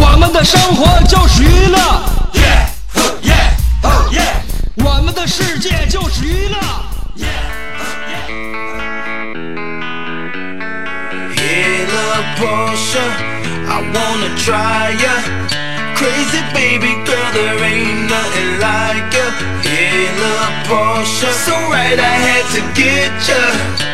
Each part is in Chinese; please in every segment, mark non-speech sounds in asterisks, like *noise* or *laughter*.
我们的生活就是娱乐，我们的世界就是娱乐。Hey, little Portia, I wanna try ya. Crazy baby girl, there ain't nothing like ya. Hey, little Portia, so right I had to get ya.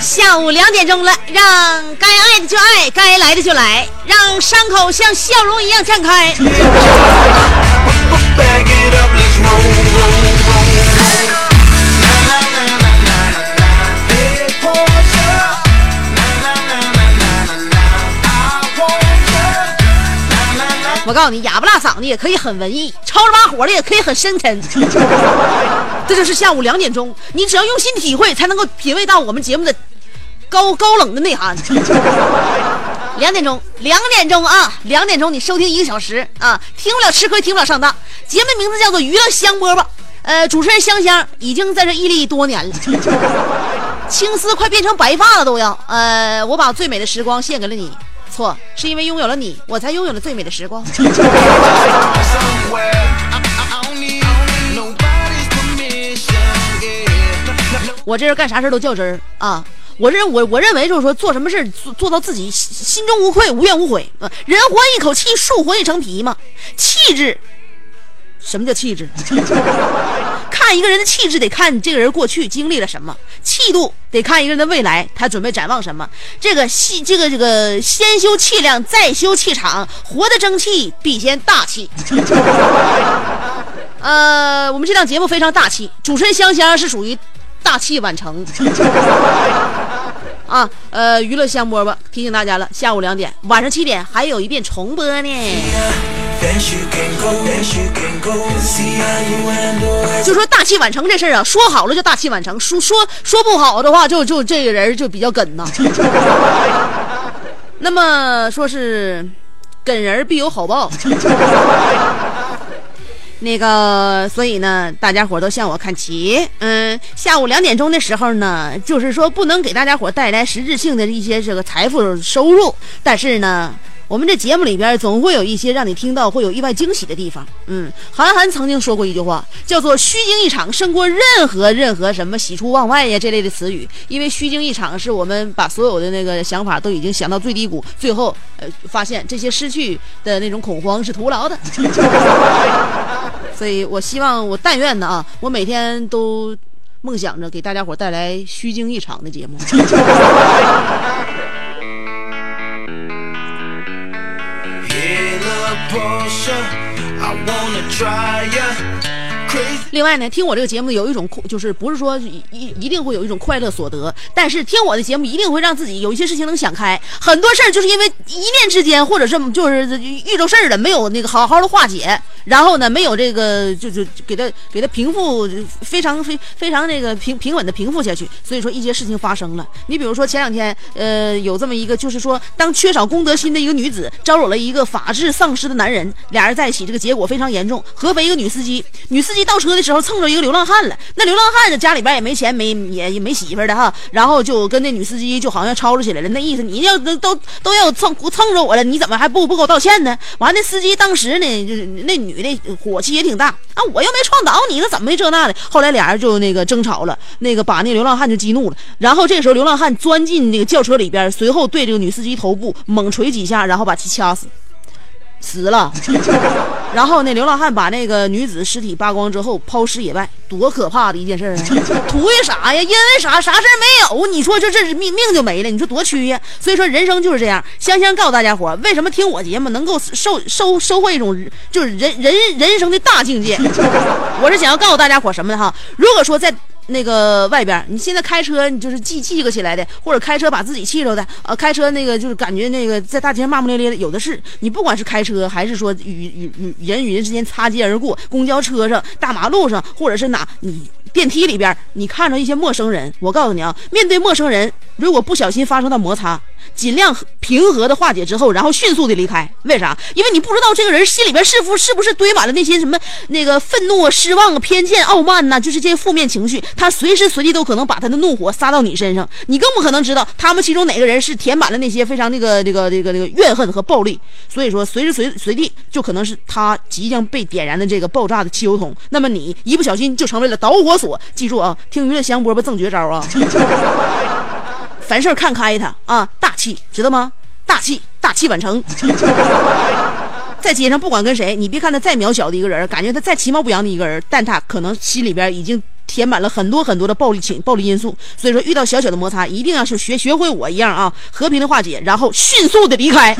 下午两点钟了，让该爱的就爱，该来的就来，让伤口像笑容一样绽开。我告诉你，哑巴拉嗓子也可以很文艺，吵着把火的也可以很深沉。*laughs* 这就是下午两点钟，你只要用心体会，才能够品味到我们节目的高高冷的内涵。*laughs* 两点钟，两点钟啊，两点钟你收听一个小时啊，听不了吃亏，听不了上当。节目名字叫做《娱乐香饽饽》，呃，主持人香香已经在这屹立多年了，*laughs* 青丝快变成白发了都要。呃，我把最美的时光献给了你，错，是因为拥有了你，我才拥有了最美的时光。*laughs* 我这人干啥事都较真儿啊！我认我我认为就是说做什么事做做到自己心心中无愧无怨无悔啊！人活一口气，树活一层皮嘛。气质，什么叫气质？*laughs* 看一个人的气质得看这个人过去经历了什么，气度得看一个人的未来他准备展望什么。这个气这个这个先修气量，再修气场，活得争气必先大气。呃，我们这档节目非常大气，主持人香香是属于大器晚成。*laughs* 啊，呃，娱乐香饽饽提醒大家了，下午两点，晚上七点还有一遍重播呢。就说大器晚成这事儿啊，说好了就大器晚成，说说说不好的话，就就这个人就比较梗呐。*laughs* 那么说是梗人必有好报。那个，所以呢，大家伙都向我看齐。嗯，下午两点钟的时候呢，就是说不能给大家伙带来实质性的一些这个财富收入，但是呢，我们这节目里边总会有一些让你听到会有意外惊喜的地方。嗯，韩寒曾经说过一句话，叫做“虚惊一场胜过任何任何什么喜出望外呀”这类的词语，因为虚惊一场是我们把所有的那个想法都已经想到最低谷，最后呃发现这些失去的那种恐慌是徒劳的。所以我希望，我但愿呢啊，我每天都梦想着给大家伙带来虚惊一场的节目。Hey, little Portia, I wanna try ya. Crazy. 另外呢，听我这个节目有一种就是不是说一一定会有一种快乐所得，但是听我的节目一定会让自己有一些事情能想开。很多事儿就是因为一念之间，或者是就是遇着事儿了，没有那个好好的化解，然后呢，没有这个就就给他给他平复，非常非非常那个平平稳的平复下去。所以说一些事情发生了。你比如说前两天，呃，有这么一个，就是说当缺少公德心的一个女子招惹了一个法治丧失的男人，俩人在一起，这个结果非常严重。合肥一个女司机，女司机倒车的时候蹭着一个流浪汉了，那流浪汉呢家里边也没钱，没也也没媳妇的哈，然后就跟那女司机就好像吵吵起来了，那意思你要都都要蹭蹭着我了，你怎么还不不给我道歉呢？完，那司机当时呢，就那女的火气也挺大啊，我又没撞倒你，那怎么没这那的？后来俩人就那个争吵了，那个把那流浪汉就激怒了，然后这时候流浪汉钻进那个轿车里边，随后对这个女司机头部猛捶几下，然后把其掐死。死了，*laughs* 然后那流浪汉把那个女子尸体扒光之后抛尸野外，多可怕的一件事啊！*laughs* 图为啥呀？因为啥？啥事儿没有？你说这这命命就没了？你说多屈呀？所以说人生就是这样。香香告诉大家伙，为什么听我节目能够收收收获一种就是人人人生的大境界？*laughs* 我是想要告诉大家伙什么呢？哈，如果说在。那个外边，你现在开车，你就是记记个起来的，或者开车把自己气着的，呃，开车那个就是感觉那个在大街上骂骂咧咧的，有的是。你不管是开车，还是说与与与人与人之间擦肩而过，公交车上、大马路上，或者是哪你电梯里边，你看着一些陌生人，我告诉你啊，面对陌生人，如果不小心发生到摩擦。尽量平和的化解之后，然后迅速的离开。为啥？因为你不知道这个人心里边是否是不是堆满了那些什么那个愤怒啊、失望啊、偏见、傲慢呐，就是这些负面情绪。他随时随地都可能把他的怒火撒到你身上，你更不可能知道他们其中哪个人是填满了那些非常那个这个这个这个怨恨和暴力。所以说，随时随随地就可能是他即将被点燃的这个爆炸的汽油桶。那么你一不小心就成为了导火索。记住啊，听娱乐香饽饽赠绝招啊！凡事看开他啊，大气，知道吗？大气，大器晚成。*laughs* 在街上不管跟谁，你别看他再渺小的一个人，感觉他再其貌不扬的一个人，但他可能心里边已经填满了很多很多的暴力情、暴力因素。所以说，遇到小小的摩擦，一定要是学学会我一样啊，和平的化解，然后迅速的离开。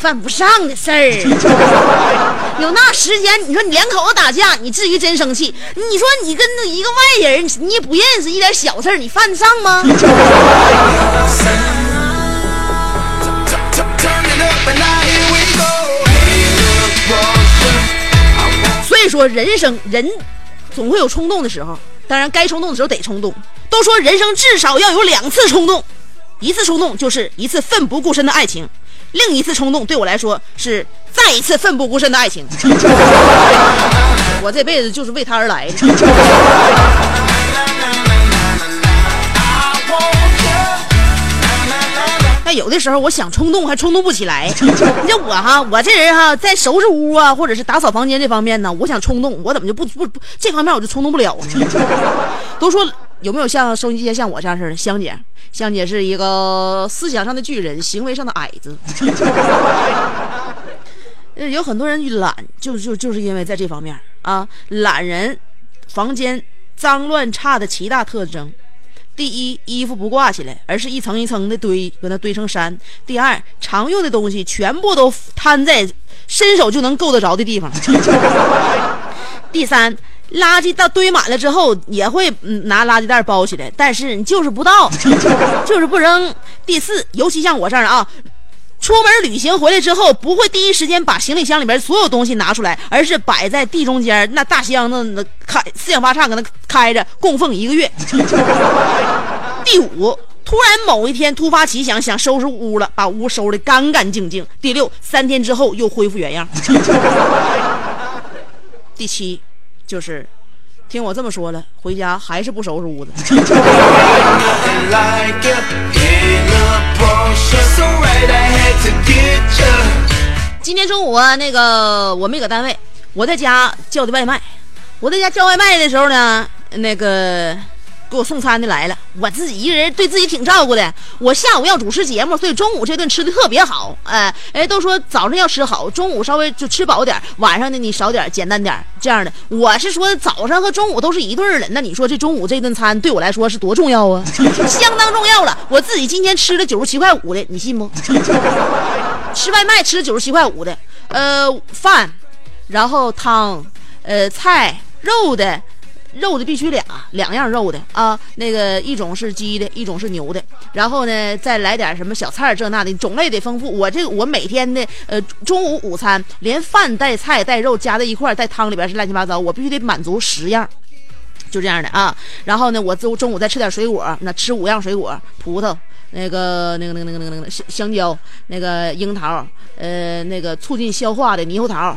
犯不上的事儿，*laughs* 有那时间，你说你两口子打架，你至于真生气？你说你跟一个外人，你也不认识，一点小事你犯得上吗？所以说，人生人总会有冲动的时候，当然该冲动的时候得冲动。都说人生至少要有两次冲动，一次冲动就是一次奋不顾身的爱情。另一次冲动对我来说是再一次奋不顾身的爱情，*laughs* 我这辈子就是为他而来的。但有的时候我想冲动还冲动不起来。*laughs* 你像我哈，我这人哈，在收拾屋啊或者是打扫房间这方面呢，我想冲动，我怎么就不不不这方面我就冲动不了呢？*laughs* 都说。有没有像收音机前像我这样似的香姐？香姐是一个思想上的巨人，行为上的矮子。*laughs* 有很多人懒，就就就是因为在这方面啊，懒人房间脏乱差的七大特征：第一，衣服不挂起来，而是一层一层的堆，搁那堆成山；第二，常用的东西全部都摊在伸手就能够得着的地方；*laughs* 第三。垃圾到堆满了之后，也会拿垃圾袋包起来，但是你就是不倒，*laughs* 就是不扔。第四，尤其像我这样的啊，出门旅行回来之后，不会第一时间把行李箱里边所有东西拿出来，而是摆在地中间那大箱子那开四仰八叉搁那开着供奉一个月。*laughs* 第五，突然某一天突发奇想想收拾屋了，把屋收拾的干干净净。第六，三天之后又恢复原样。*laughs* 第七。就是，听我这么说了，回家还是不收拾屋子。*laughs* 今天中午啊，那个我没搁单位，我在家叫的外卖。我在家叫外卖的时候呢，那个。给我送餐的来了，我自己一个人对自己挺照顾的。我下午要主持节目，所以中午这顿吃的特别好。哎哎，都说早上要吃好，中午稍微就吃饱点，晚上呢你少点，简单点这样的。我是说早上和中午都是一顿了，那你说这中午这顿餐对我来说是多重要啊？*laughs* 相当重要了。我自己今天吃了九十七块五的，你信不？吃外卖吃九十七块五的，呃，饭。然后汤，呃，菜肉的，肉的必须俩两样肉的啊，那个一种是鸡的，一种是牛的，然后呢再来点什么小菜这那的，种类得丰富。我这个我每天的呃中午午餐连饭带菜带肉加在一块儿，在汤里边是乱七八糟，我必须得满足十样。就这样的啊，然后呢，我中中午再吃点水果，那吃五样水果，葡萄，那个那个那个那个那个那个香蕉，那个樱桃，呃，那个促进消化的猕猴桃，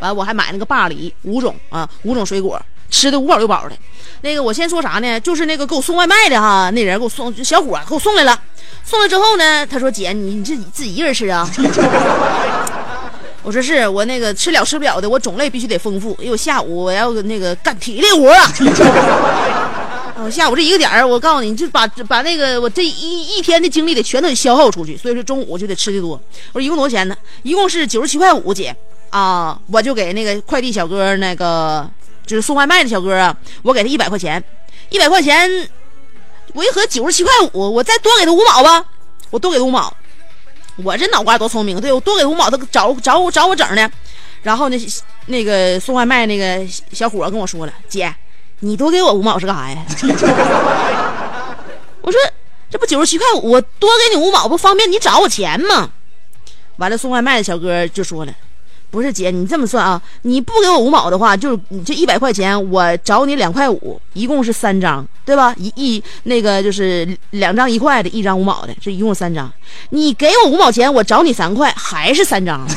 完我还买那个霸梨，五种啊，五种水果，吃的五饱六饱的。那个我先说啥呢？就是那个给我送外卖的哈，那人给我送小伙给我送来了，送来之后呢，他说姐，你你自己自己一个人吃啊？*laughs* 我说是我那个吃了吃不了的，我种类必须得丰富，因为我下午我要那个干体力活啊。*laughs* 我下午这一个点儿，我告诉你，就把把那个我这一一天的精力得全都得消耗出去，所以说中午我就得吃的多。我说一共多少钱呢？一共是九十七块五，姐啊，我就给那个快递小哥那个就是送外卖的小哥啊，我给他一百块钱，一百块钱，我一合九十七块五，我再多给他五毛吧，我多给五毛。我这脑瓜多聪明，对我多给五毛，他找找我找我整呢。然后那那个送外卖那个小伙跟我说了：“姐，你多给我五毛是干啥呀？” *laughs* 我说：“这不九十七块五，我多给你五毛不方便你找我钱吗？”完了，送外卖的小哥就说了。不是姐，你这么算啊？你不给我五毛的话，就是你这一百块钱，我找你两块五，一共是三张，对吧？一一那个就是两张一块的，一张五毛的，这一共三张。你给我五毛钱，我找你三块，还是三张。*laughs*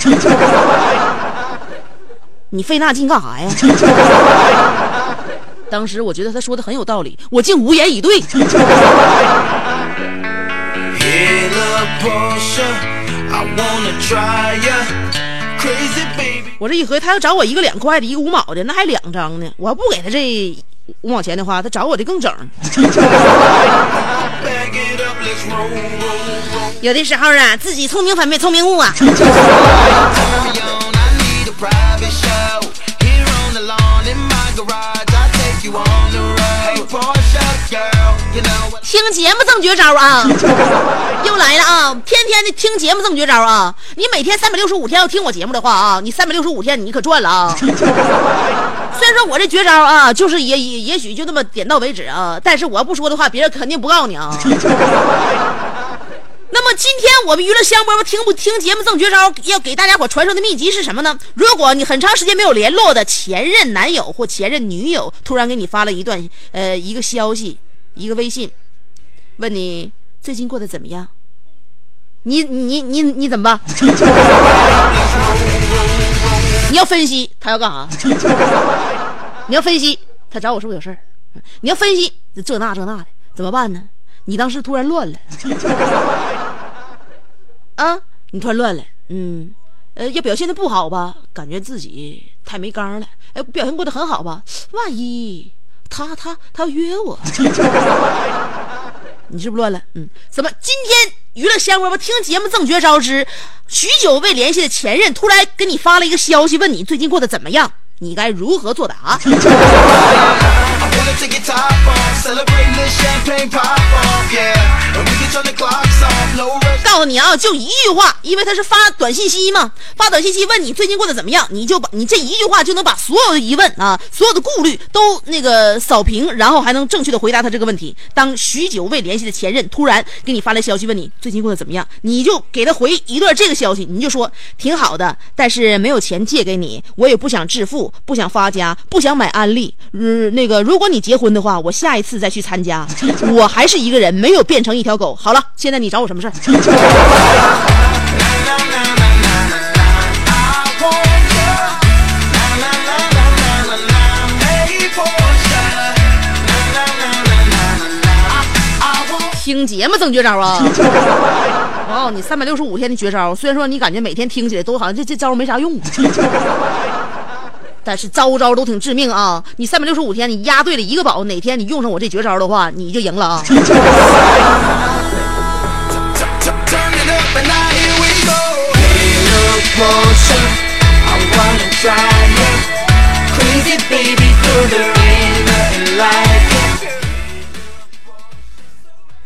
你费那劲干啥呀？*laughs* 当时我觉得他说的很有道理，我竟无言以对。我这一合计，他要找我一个两块的，一个五毛的，那还两张呢。我要不给他这五毛钱的话，他找我的更整。有的时候啊，自己聪明反被聪明误啊。听节目挣绝招啊！*laughs* 又来了啊！天天的听节目挣绝招啊！你每天三百六十五天要听我节目的话啊，你三百六十五天你可赚了啊！*laughs* 虽然说我这绝招啊，就是也也也许就那么点到为止啊，但是我要不说的话，别人肯定不告诉你啊。*laughs* 那么今天我们娱乐香饽饽听不听节目赠绝招，要给大家伙传授的秘籍是什么呢？如果你很长时间没有联络的前任男友或前任女友，突然给你发了一段呃一个消息，一个微信，问你最近过得怎么样？你你你你怎么办？你要分析他要干啥？你要分析他找我是不是有事儿？你要分析这那这那的怎么办呢？你当时突然乱了。啊，你突然乱了，嗯，呃，要表现的不好吧？感觉自己太没刚了。哎，表现过得很好吧？万一他他他要约我，你是不是乱了？嗯，怎么今天娱乐香饽饽听节目正觉招之许久未联系的前任突然给你发了一个消息，问你最近过得怎么样？你该如何作答？告诉你啊，就一句话，因为他是发短信息嘛，发短信息问你最近过得怎么样，你就把你这一句话就能把所有的疑问啊，所有的顾虑都那个扫平，然后还能正确的回答他这个问题。当许久未联系的前任突然给你发来消息问你最近过得怎么样，你就给他回一段这个消息，你就说挺好的，但是没有钱借给你，我也不想致富，不想发家，不想买安利。嗯，那个如果你结婚的话，我下一次再去参加。*laughs* 我还是一个人，没有变成一条狗。好了，现在你找我什么事儿？听节目赠绝招啊！*laughs* 哦，你三百六十五天的绝招，虽然说你感觉每天听起来都好像这这招没啥用，但是招招都挺致命啊！你三百六十五天你压对了一个宝，哪天你用上我这绝招的话，你就赢了啊！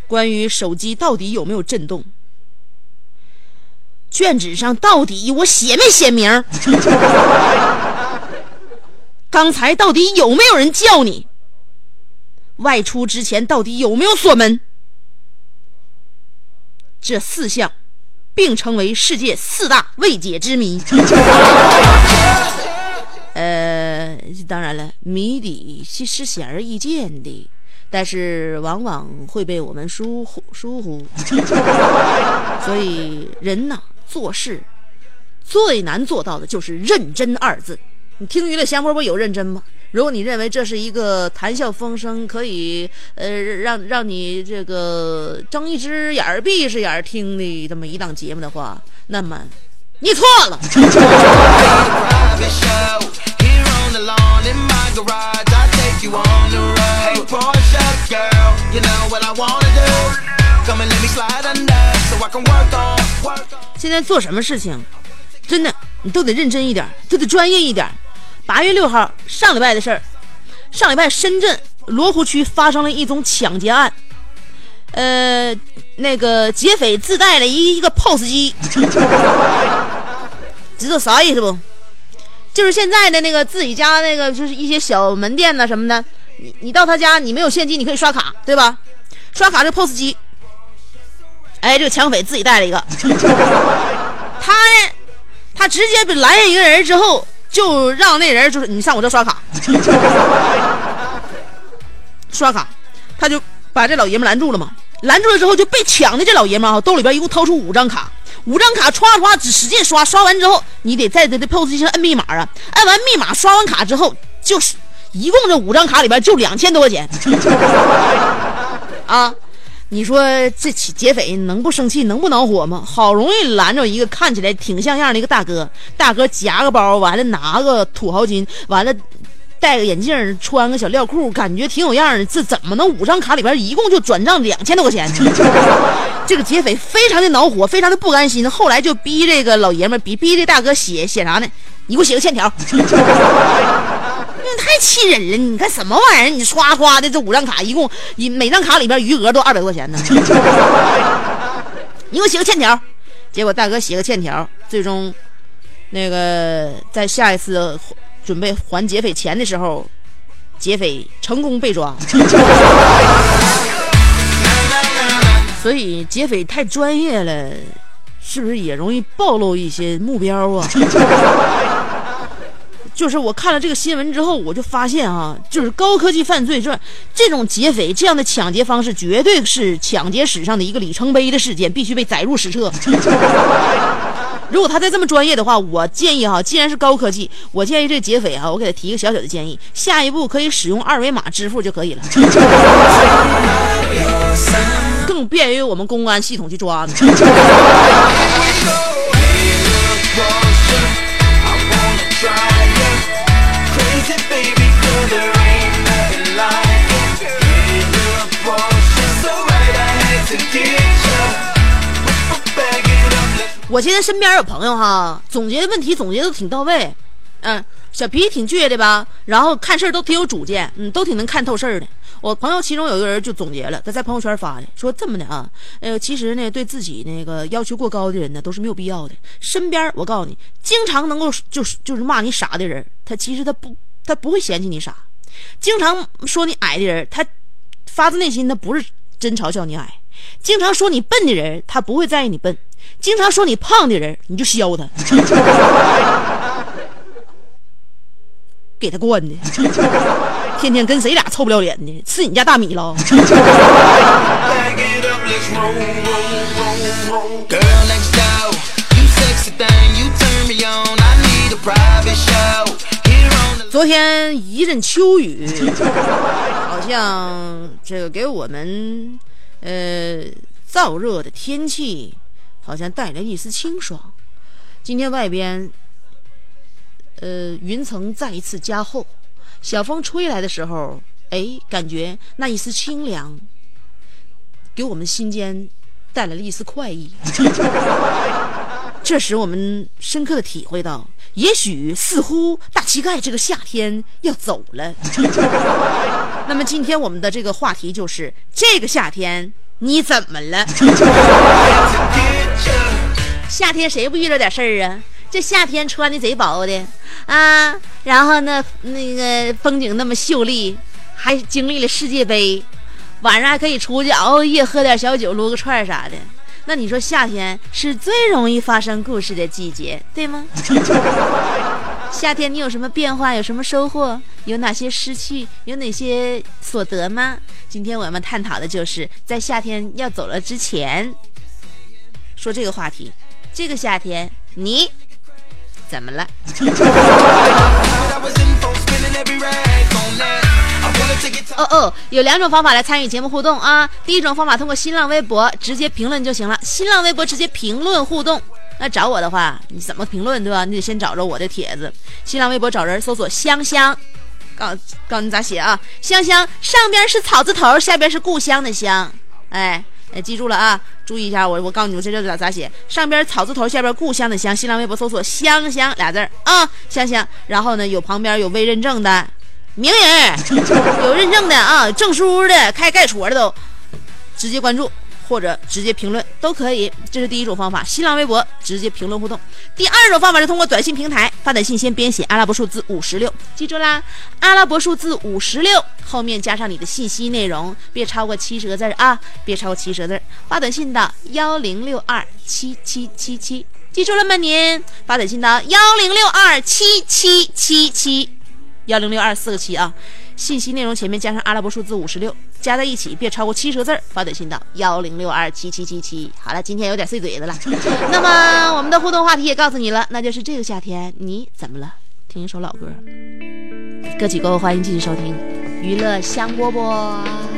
关于手机到底有没有震动？卷纸上到底我写没写名？刚才到底有没有人叫你？外出之前到底有没有锁门？这四项并称为世界四大未解之谜。*laughs* 呃，当然了，谜底其实显而易见的，但是往往会被我们疏忽疏忽。*laughs* 所以人呐，做事最难做到的就是认真二字。你听娱乐香饽饽有认真吗？如果你认为这是一个谈笑风生，可以呃让让你这个睁一只眼儿闭一只眼儿听的这么一档节目的话，那么你错了。现在做什么事情，真的你都得认真一点，都得专业一点。八月六号，上礼拜的事儿，上礼拜深圳罗湖区发生了一宗抢劫案，呃，那个劫匪自带了一一个 POS 机，*laughs* 知道啥意思不？就是现在的那个自己家那个，就是一些小门店呐什么的，你你到他家，你没有现金，你可以刷卡，对吧？刷卡这 POS 机，哎，这个抢匪自己带了一个。*laughs* 他，他直接拦下一个人之后，就让那人就是你上我这刷卡，*laughs* 刷卡，他就把这老爷们拦住了嘛。拦住了之后就被抢的这老爷们啊，兜里边一共掏出五张卡，五张卡歘歘只使劲刷，刷完之后你得在这这 POS 机上摁密码啊，摁完密码刷完卡之后，就是一共这五张卡里边就两千多块钱 *laughs* 啊。你说这起劫匪能不生气，能不恼火吗？好容易拦着一个看起来挺像样的一个大哥，大哥夹个包，完了拿个土豪金，完了戴个眼镜，穿个小料裤，感觉挺有样的。这怎么能五张卡里边一共就转账两千多块钱呢？*laughs* 这个劫匪非常的恼火，非常的不甘心，后来就逼这个老爷们，逼逼这大哥写写啥呢？你给我写个欠条。太气人了！你看什么玩意儿？你刷刷的这五张卡，一共一每张卡里边余额都二百多块钱呢。你给我写个欠条，结果大哥写个欠条，最终那个在下一次准备还劫匪钱的时候，劫匪成功被抓。*laughs* 所以劫匪太专业了，是不是也容易暴露一些目标啊？*laughs* 就是我看了这个新闻之后，我就发现啊，就是高科技犯罪这这种劫匪这样的抢劫方式，绝对是抢劫史上的一个里程碑的事件，必须被载入史册。*laughs* 如果他再这么专业的话，我建议哈，既然是高科技，我建议这劫匪哈，我给他提一个小小的建议，下一步可以使用二维码支付就可以了，*laughs* 更便于我们公安系统去抓呢我现在身边有朋友哈，总结问题总结都挺到位，嗯，小脾气挺倔的吧，然后看事儿都挺有主见，嗯，都挺能看透事儿的。我朋友其中有一个人就总结了，他在朋友圈发的，说这么的啊，呃，其实呢，对自己那个要求过高的人呢，都是没有必要的。身边我告诉你，经常能够就是就是骂你傻的人，他其实他不他不会嫌弃你傻；经常说你矮的人，他发自内心他不是真嘲笑你矮；经常说你笨的人，他不会在意你笨；经常说你胖的人，你就削他，*laughs* 给他惯的，天天跟谁俩臭不要脸的，吃你家大米了。*laughs* 昨天一阵秋雨，*laughs* 好像这个给我们呃燥热的天气，好像带来一丝清爽。今天外边呃云层再一次加厚，小风吹来的时候，哎，感觉那一丝清凉，给我们心间带来了一丝快意。这使我们深刻的体会到，也许似乎大乞丐这个夏天要走了。*laughs* 那么今天我们的这个话题就是这个夏天你怎么了？*laughs* 夏天谁不遇着点事儿啊？这夏天穿的贼薄的啊，然后呢，那个风景那么秀丽，还经历了世界杯，晚上还可以出去熬夜喝点小酒，撸个串啥的。那你说夏天是最容易发生故事的季节，对吗？*laughs* 夏天你有什么变化？有什么收获？有哪些失去？有哪些所得吗？今天我们探讨的就是在夏天要走了之前，说这个话题。这个夏天你怎么了？*laughs* 哦哦，有两种方法来参与节目互动啊。第一种方法通过新浪微博直接评论就行了，新浪微博直接评论互动。那找我的话，你怎么评论对吧？你得先找着我的帖子，新浪微博找人搜索香香，告告诉你咋写啊？香香上边是草字头，下边是故乡的乡，哎哎，记住了啊，注意一下，我我告诉你们这叫咋咋写？上边草字头，下边故乡的乡，新浪微博搜索香香俩字儿啊，香香。然后呢，有旁边有未认证的名人，有认证的啊，证书的，开盖戳的都，直接关注。或者直接评论都可以，这是第一种方法。新浪微博直接评论互动。第二种方法是通过短信平台发短信，先编写阿拉伯数字五十六，记住啦，阿拉伯数字五十六后面加上你的信息内容，别超过七十个字啊，别超过七十个字。发短信到幺零六二七七七七，记住了吗？您发短信到幺零六二七七七七，幺零六二四个七啊。信息内容前面加上阿拉伯数字五十六，加在一起别超过七十个字发短信到幺零六二七七七七。好了，今天有点碎嘴子了。*laughs* 那么我们的互动话题也告诉你了，那就是这个夏天你怎么了？听一首老歌，歌曲过后欢迎继续收听娱乐香饽饽。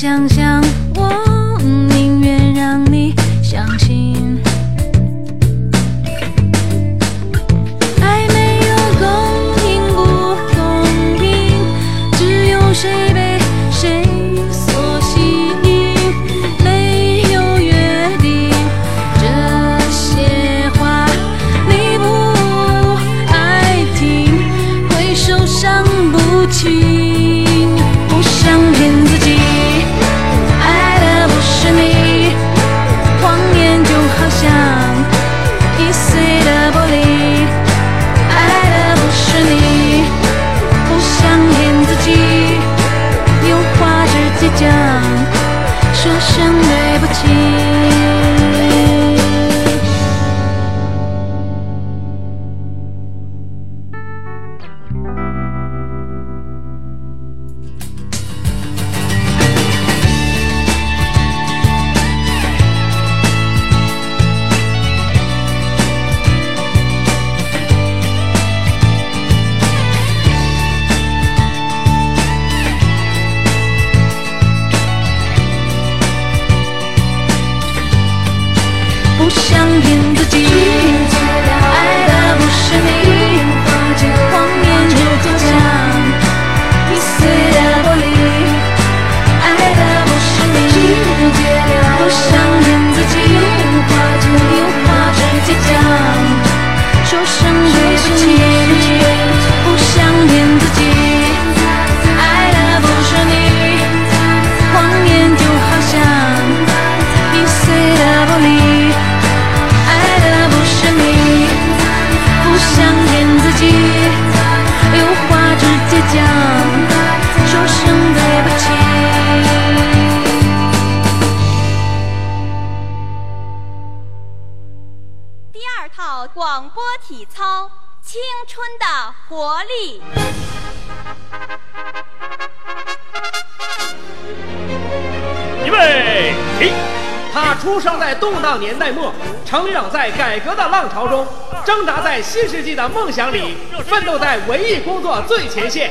想想我。年代末，成长在改革的浪潮中，挣扎在新世纪的梦想里，奋斗在文艺工作最前线。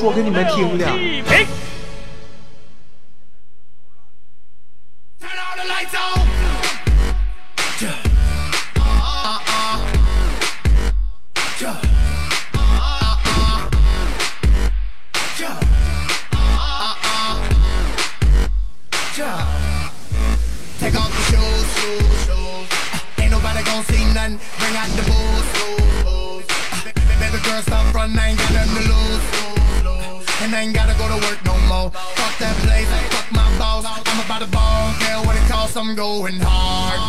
说给你们听的。Fuck that place, fuck my boss. I'm about to ball, care what it costs. I'm going hard.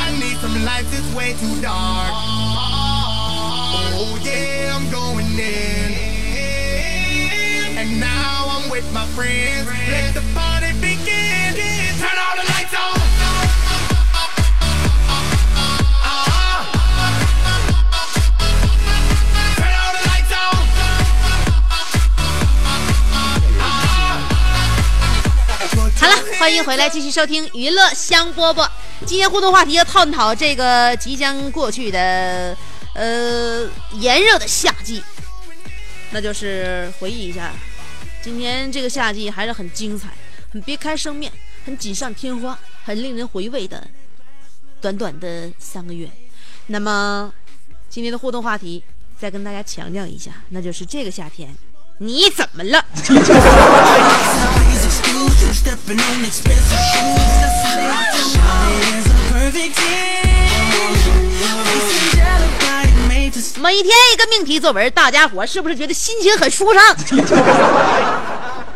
I need some lights, it's way too dark. Oh yeah, I'm going in. And now I'm with my friends. Let the party begin. Turn all the lights on. 欢迎回来，继续收听娱乐香饽饽。今天互动话题要探讨这个即将过去的呃炎热的夏季，那就是回忆一下，今年这个夏季还是很精彩，很别开生面，很锦上添花，很令人回味的短短的三个月。那么今天的互动话题再跟大家强调一下，那就是这个夏天你怎么了？*laughs* 每天一个命题作文，大家伙是不是觉得心情很舒畅？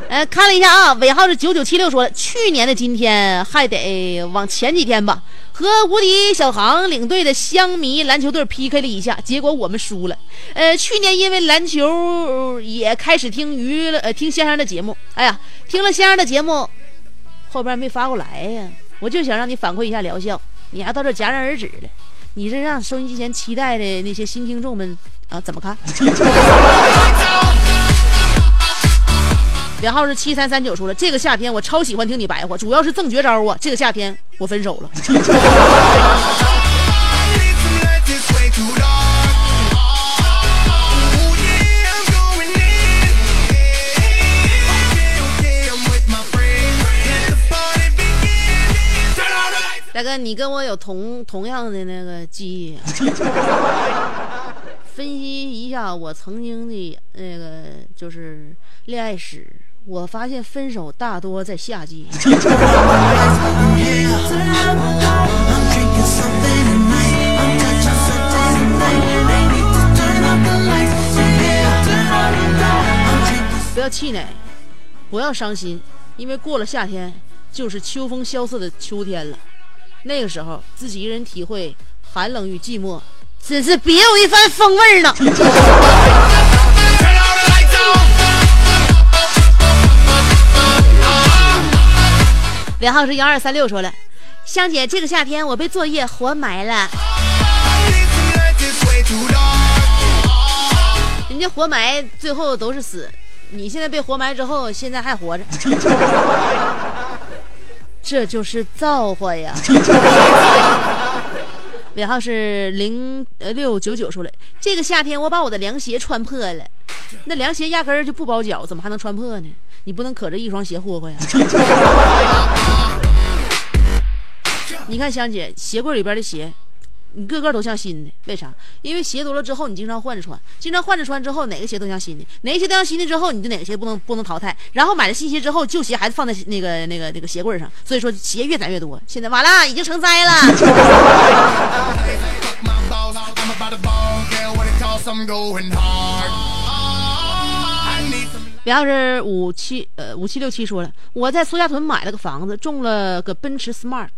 哎，*laughs* 看了一下啊，尾号是九九七六，说，去年的今天还得往前几天吧，和无敌小航领队的香迷篮球队 PK 了一下，结果我们输了。呃，去年因为篮球也开始听娱乐呃听先生的节目，哎呀，听了先生的节目，后边没发过来呀，我就想让你反馈一下疗效，你还到这戛然而止了，你这让收音机前期待的那些新听众们啊怎么看？*laughs* 尾号是七三三九，说了这个夏天我超喜欢听你白话，主要是赠绝招啊！这个夏天我分手了。Oh. 大哥，你跟我有同同样的那个记忆、啊，分析一下我曾经的那个就是恋爱史。我发现分手大多在夏季。*laughs* 不要气馁，不要伤心，因为过了夏天就是秋风萧瑟的秋天了。那个时候，自己一人体会寒冷与寂寞，真是别有一番风味呢。*laughs* 尾号是幺二三六说了，香姐，这个夏天我被作业活埋了。人家活埋最后都是死，你现在被活埋之后，现在还活着，*laughs* 这就是造化呀。尾号是零呃六九九说了，这个夏天我把我的凉鞋穿破了，那凉鞋压根儿就不包脚，怎么还能穿破呢？你不能可着一双鞋霍霍呀。你看香姐鞋柜里边的鞋，你个个都像新的，为啥？因为鞋多了之后，你经常换着穿，经常换着穿之后，哪个鞋都像新的，哪个鞋都像新的之后，你就哪个鞋不能不能淘汰。然后买了新鞋之后，旧鞋还是放在那个那个那个鞋柜上，所以说鞋越攒越多。现在完了，已经成灾了。*laughs* need some. 然后是五七呃五七六七说了，我在苏家屯买了个房子，中了个奔驰 Smart，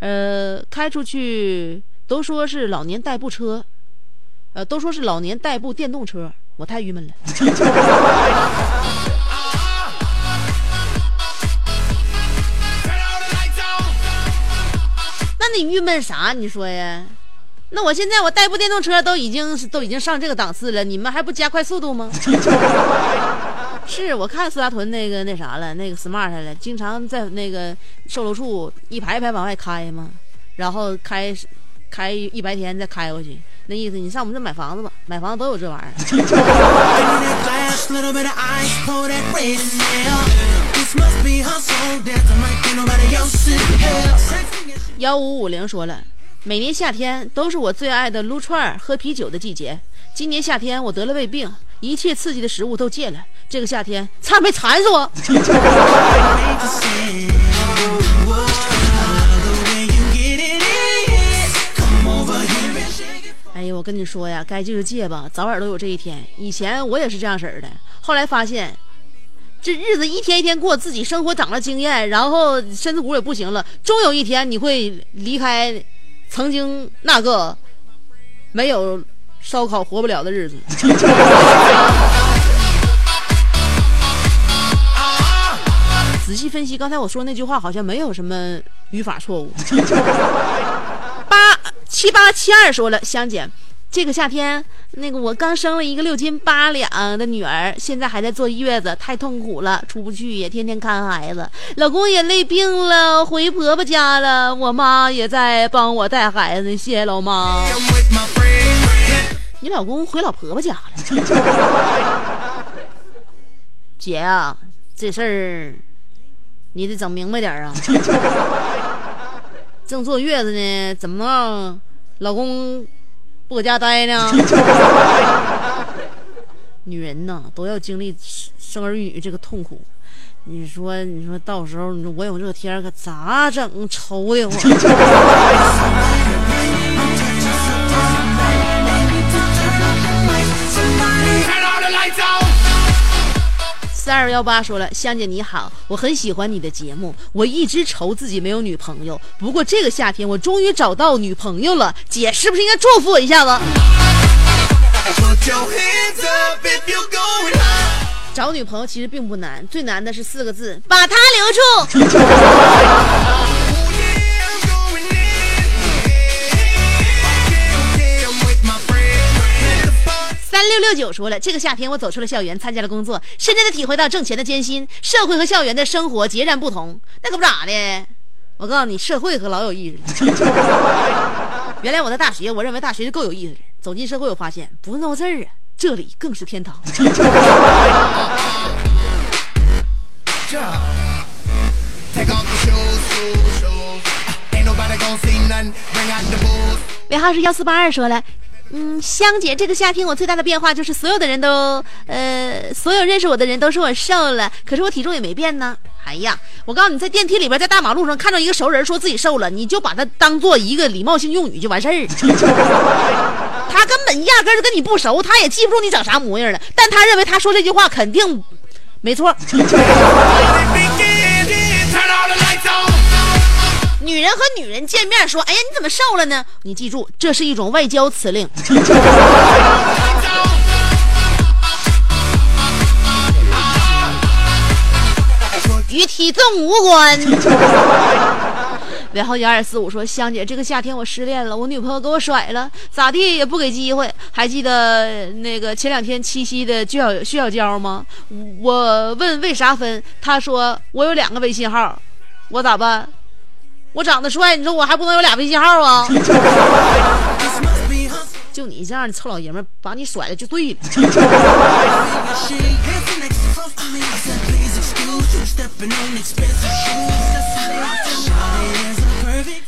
呃，开出去都说是老年代步车，呃，都说是老年代步电动车，我太郁闷了。*laughs* 那你郁闷啥？你说呀？那我现在我代步电动车都已经都已经上这个档次了，你们还不加快速度吗？*laughs* 是我看苏家屯那个那啥了，那个 smart 了，经常在那个售楼处一排一排往外开嘛，然后开开一白天再开过去，那意思你上我们这买房子吧，买房子都有这玩意儿幺五五零说了，每年夏天都是我最爱的撸串儿、喝啤酒的季节。今年夏天我得了胃病，一切刺激的食物都戒了。这个夏天差点没馋死我。*laughs* 哎呀，我跟你说呀，该戒就戒吧，早晚都有这一天。以前我也是这样式儿的，后来发现，这日子一天一天过，自己生活长了经验，然后身子骨也不行了，终有一天你会离开曾经那个没有烧烤活不了的日子。*laughs* 仔细分析，刚才我说那句话好像没有什么语法错误。*laughs* 八七八七二说了，香姐，这个夏天，那个我刚生了一个六斤八两的女儿，现在还在坐月子，太痛苦了，出不去，也天天看孩子，老公也累病了，回婆婆家了，我妈也在帮我带孩子，谢谢老妈。你老公回老婆婆家了，*laughs* 姐啊，这事儿你得整明白点儿啊。*laughs* 正坐月子呢，怎么老公不搁家待呢？*laughs* 女人呐，都要经历生儿育女这个痛苦。你说，你说到时候你说我有这天可咋整？愁的慌。*laughs* 四二幺八说了，香姐你好，我很喜欢你的节目，我一直愁自己没有女朋友，不过这个夏天我终于找到女朋友了，姐是不是应该祝福我一下子？找女朋友其实并不难，最难的是四个字，把她留住。六六九说了，这个夏天我走出了校园，参加了工作，深深的体会到挣钱的艰辛，社会和校园的生活截然不同。那可不咋的，我告诉你，社会可老有意思了。*laughs* 原来我在大学，我认为大学就够有意思了。走进社会，我发现不是那回事儿啊，这里更是天堂。*laughs* 尾号是幺四八二说了，嗯，香姐，这个夏天我最大的变化就是所有的人都，呃，所有认识我的人都说我瘦了，可是我体重也没变呢。哎呀，我告诉你，在电梯里边，在大马路上看到一个熟人说自己瘦了，你就把他当做一个礼貌性用语就完事儿。*laughs* 他根本压根儿就跟你不熟，他也记不住你长啥模样了，但他认为他说这句话肯定没错。*laughs* 女人和女人见面说：“哎呀，你怎么瘦了呢？”你记住，这是一种外交辞令。*laughs* 与体重无关。尾号幺二四五说：“香姐，这个夏天我失恋了，我女朋友给我甩了，咋地也不给机会。还记得那个前两天七夕的薛小薛小娇吗？我问为啥分，她说我有两个微信号，我咋办？我长得帅，你说我还不能有俩微信号啊？*laughs* 就你这样的臭老爷们，把你甩了就对了。”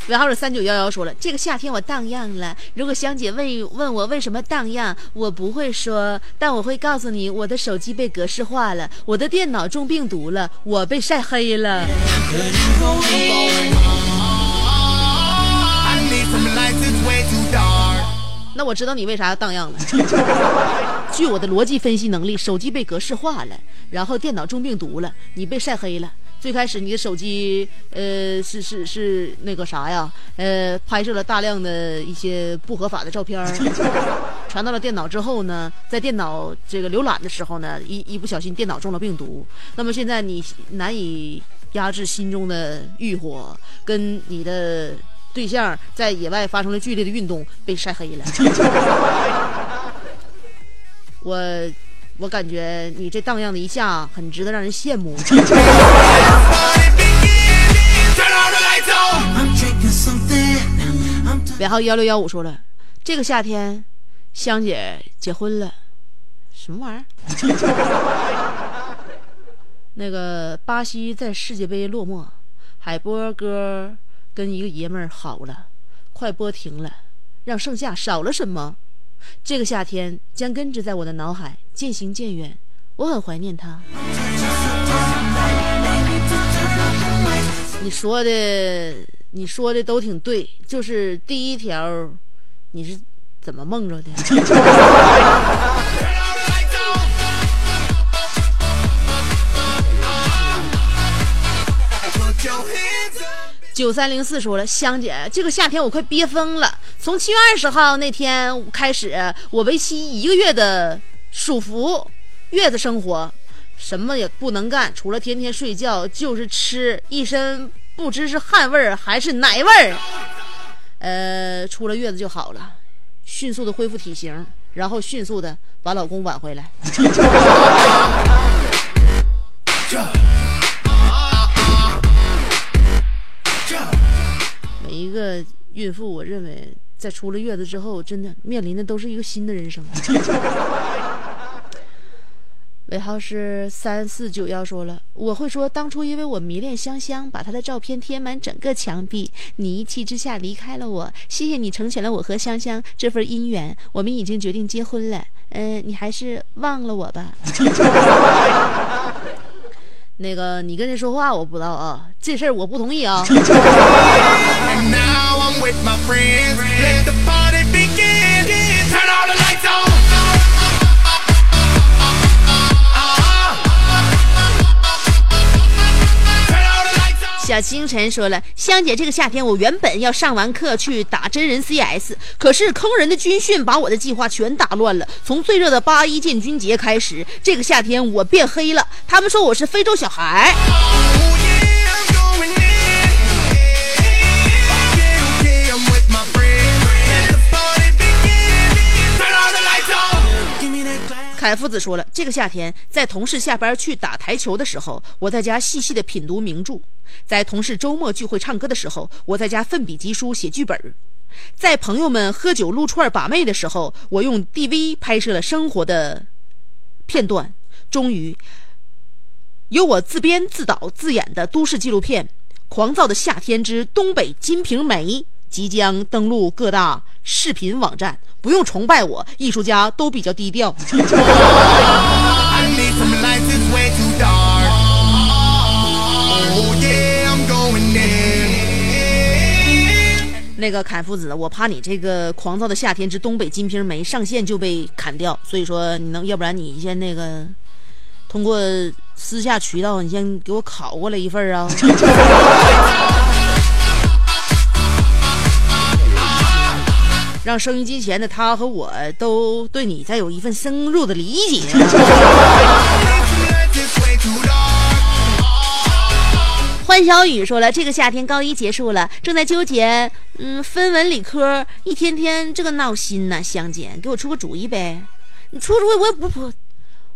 尾号是三九幺幺说了，这个夏天我荡漾了。如果香姐问问我为什么荡漾，我不会说，但我会告诉你，我的手机被格式化了，我的电脑中病毒了，我被晒黑了。那我知道你为啥要荡漾了。据我的逻辑分析能力，手机被格式化了，然后电脑中病毒了，你被晒黑了。最开始你的手机，呃，是是是那个啥呀？呃，拍摄了大量的一些不合法的照片，*laughs* 传到了电脑之后呢，在电脑这个浏览的时候呢，一一不小心电脑中了病毒。那么现在你难以压制心中的欲火，跟你的对象在野外发生了剧烈的运动，被晒黑了。*laughs* 我我感觉你这荡漾的一下很值得让人羡慕。*laughs* 尾号幺六幺五说了，这个夏天，香姐结婚了，什么玩意儿？*laughs* 那个巴西在世界杯落寞，海波哥跟一个爷们儿好了，快播停了，让盛夏少了什么？这个夏天将根植在我的脑海，渐行渐远，我很怀念他。你说的，你说的都挺对，就是第一条，你是怎么梦着的？*laughs* 九三零四说了，香姐，这个夏天我快憋疯了。从七月二十号那天开始，我为期一个月的暑伏月子生活，什么也不能干，除了天天睡觉就是吃，一身不知是汗味儿还是奶味儿。呃，出了月子就好了，迅速的恢复体型，然后迅速的把老公挽回来。*laughs* 一个孕妇，我认为在出了月子之后，真的面临的都是一个新的人生。*laughs* 尾号是三四九幺说了，我会说当初因为我迷恋香香，把她的照片贴满整个墙壁，你一气之下离开了我，谢谢你成全了我和香香这份姻缘，我们已经决定结婚了，嗯、你还是忘了我吧。*laughs* 那个你跟谁说话我不知道啊，这事儿我不同意啊。*laughs* 小星辰说了，香姐，这个夏天我原本要上完课去打真人 CS，可是坑人的军训把我的计划全打乱了。从最热的八一建军节开始，这个夏天我变黑了，他们说我是非洲小孩。凯夫子说了，这个夏天在同事下班去打台球的时候，我在家细细的品读名著；在同事周末聚会唱歌的时候，我在家奋笔疾书写剧本；在朋友们喝酒撸串把妹的时候，我用 DV 拍摄了生活的片段。终于，由我自编自导自演的都市纪录片《狂躁的夏天之东北金瓶梅》即将登陆各大视频网站。不用崇拜我，艺术家都比较低调。Oh. 那个凯夫子，我怕你这个狂躁的夏天之东北金瓶梅上线就被砍掉，所以说你能，要不然你先那个通过私下渠道，你先给我拷过来一份啊。*laughs* 让收音机前的他和我都对你再有一份深入的理解。*laughs* 欢小雨说了，这个夏天高一结束了，正在纠结，嗯，分文理科，一天天这个闹心呐、香姐，给我出个主意呗。你出主意，我也不不，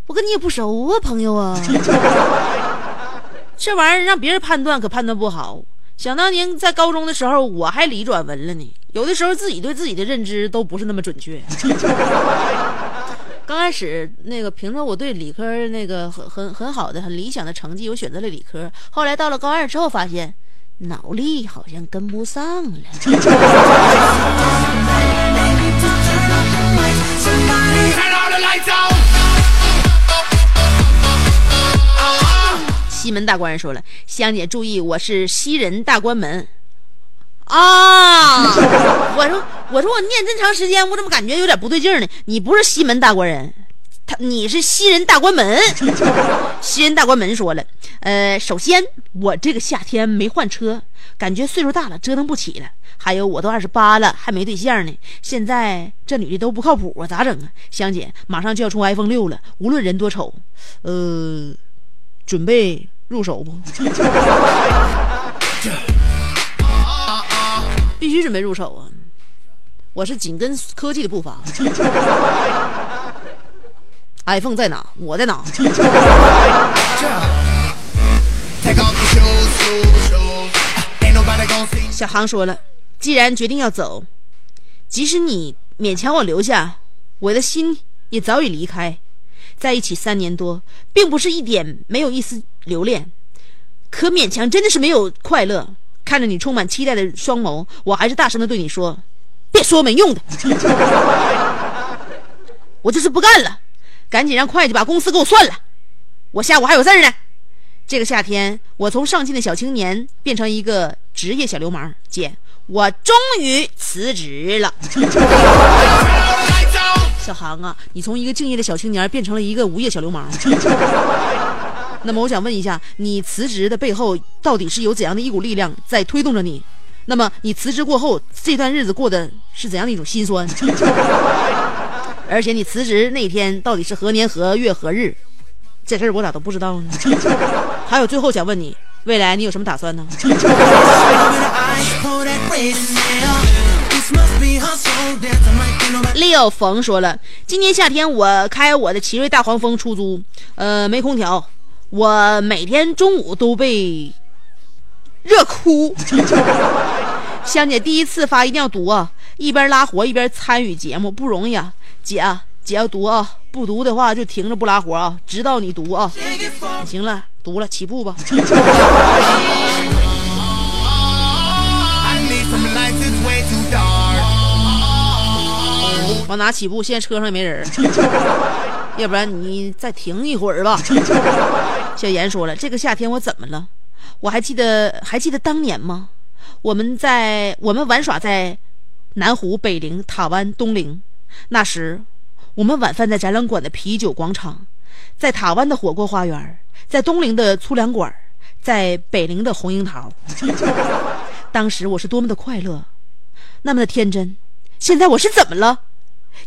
我跟你也不熟啊，朋友啊。*laughs* 这玩意儿让别人判断可判断不好。想当年在高中的时候，我还理转文了呢。有的时候自己对自己的认知都不是那么准确。*laughs* 刚开始那个凭着我对理科那个很很很好的、很理想的成绩，我选择了理科。后来到了高二之后，发现脑力好像跟不上了。*laughs* 西门大官人说了：“香姐注意，我是西人大关门。” *laughs* 啊！我说我说我念这么长时间，我怎么感觉有点不对劲呢？你不是西门大官人，他你是西人大关门。*laughs* 西人大关门说了，呃，首先我这个夏天没换车，感觉岁数大了，折腾不起了。还有我都二十八了，还没对象呢。现在这女的都不靠谱啊，咋整啊？香姐马上就要出 iPhone 六了，无论人多丑，呃，准备入手不？*laughs* 必须准备入手啊！我是紧跟科技的步伐。iPhone 在哪？我在哪？小航说了，既然决定要走，即使你勉强我留下，我的心也早已离开。在一起三年多，并不是一点没有一丝留恋，可勉强真的是没有快乐。看着你充满期待的双眸，我还是大声的对你说：“别说没用的，*laughs* 我就是不干了，赶紧让会计把公司给我算了，我下午还有事儿呢。”这个夏天，我从上进的小青年变成一个职业小流氓。姐，我终于辞职了。*laughs* 小航啊，你从一个敬业的小青年变成了一个无业小流氓。*laughs* 那么我想问一下，你辞职的背后到底是有怎样的一股力量在推动着你？那么你辞职过后这段日子过的是怎样的一种心酸？*laughs* 而且你辞职那天到底是何年何月何日？这事儿我咋都不知道呢？*laughs* 还有最后想问你，未来你有什么打算呢？Leo 冯说了，今年夏天我开我的奇瑞大黄蜂出租，呃，没空调。我每天中午都被热哭，*laughs* 香姐第一次发一定要读啊！一边拉活一边参与节目不容易啊，姐啊，姐要读啊，不读的话就停着不拉活啊，直到你读啊！行了，读了起步吧。*laughs* 往哪起步？现在车上也没人，要不然你再停一会儿吧。小严说了：“这个夏天我怎么了？我还记得，还记得当年吗？我们在我们玩耍在南湖、北陵、塔湾、东陵。那时，我们晚饭在展览馆的啤酒广场，在塔湾的火锅花园，在东陵的粗粮馆，在北陵的红樱桃。当时我是多么的快乐，那么的天真。现在我是怎么了？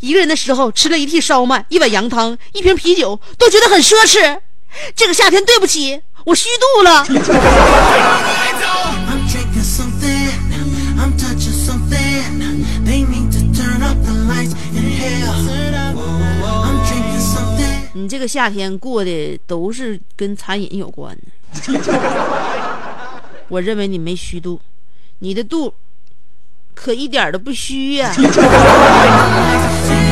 一个人的时候吃了一屉烧麦、一碗羊汤、一瓶啤酒，都觉得很奢侈。”这个夏天，对不起，我虚度了。你这个夏天过的都是跟餐饮有关的。我认为你没虚度，你的度可一点都不虚呀。*laughs*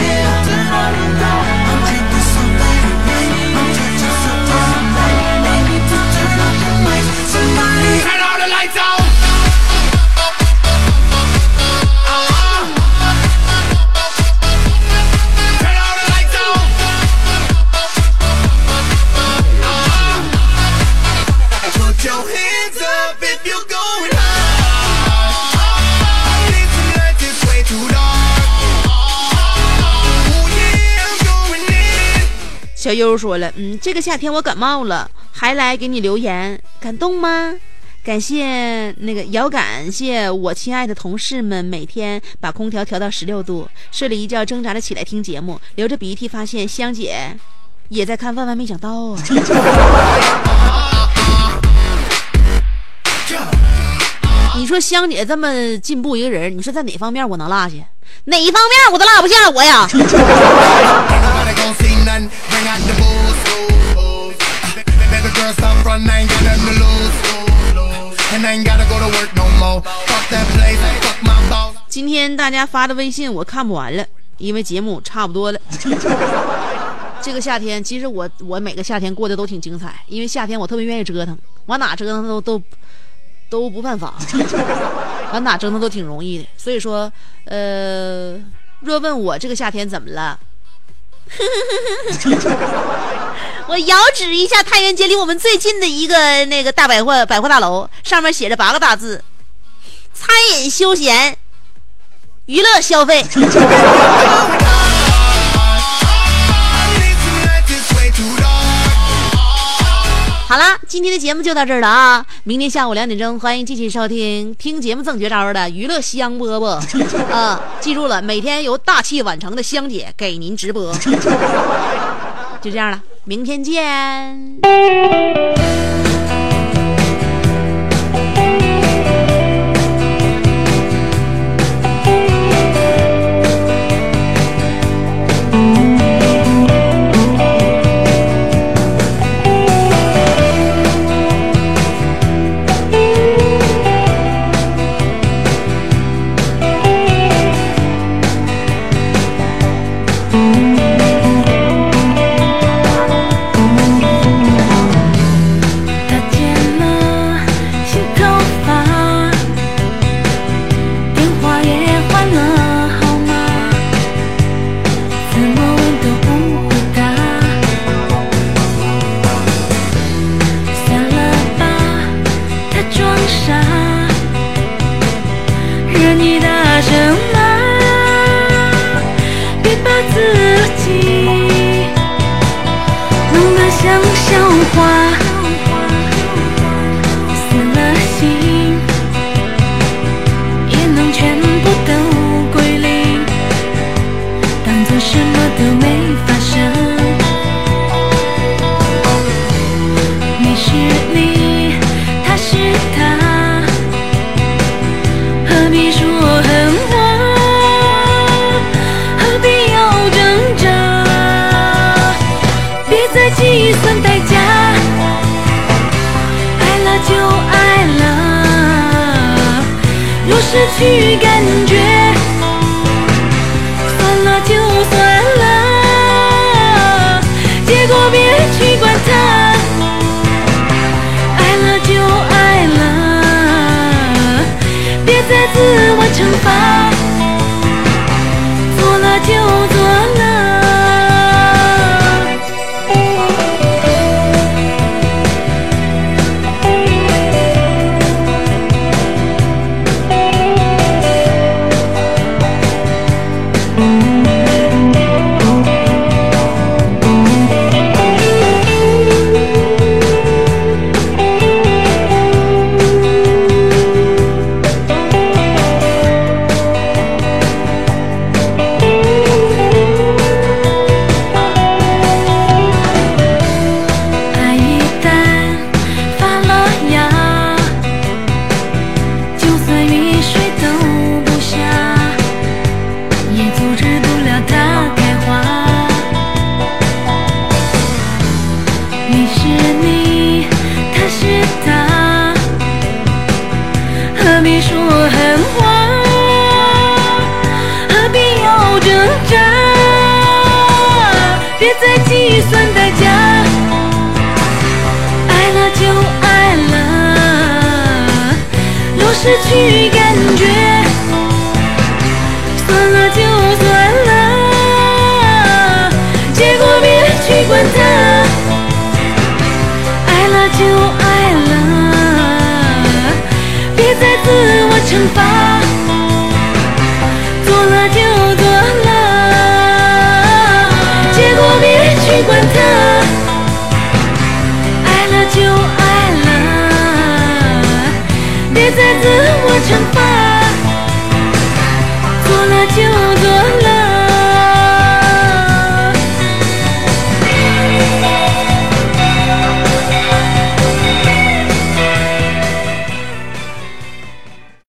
小优说了，嗯，这个夏天我感冒了，还来给你留言，感动吗？感谢那个，遥感谢我亲爱的同事们，每天把空调调到十六度，睡了一觉，挣扎着起来听节目，流着鼻涕，发现香姐也在看，万万没想到啊！*laughs* 你说香姐这么进步一个人，你说在哪方面我能落下？哪一方面我都落不下我呀！*laughs* 今天大家发的微信我看不完了，因为节目差不多了。*laughs* 这个夏天，其实我我每个夏天过得都挺精彩，因为夏天我特别愿意折腾，往哪折腾都都都不犯法，*laughs* 往哪折腾都挺容易的。所以说，呃，若问我这个夏天怎么了？*laughs* 我遥指一下太原街离我们最近的一个那个大百货百货大楼上面写着八个大字餐饮休闲娱乐消费。好啦今天的节目就到这儿了啊。明天下午两点钟欢迎继续收听听节目赠绝招的娱乐香饽饽啊记住了每天由大器晚成的香姐给您直播。*laughs* 就这样了明天见。去感觉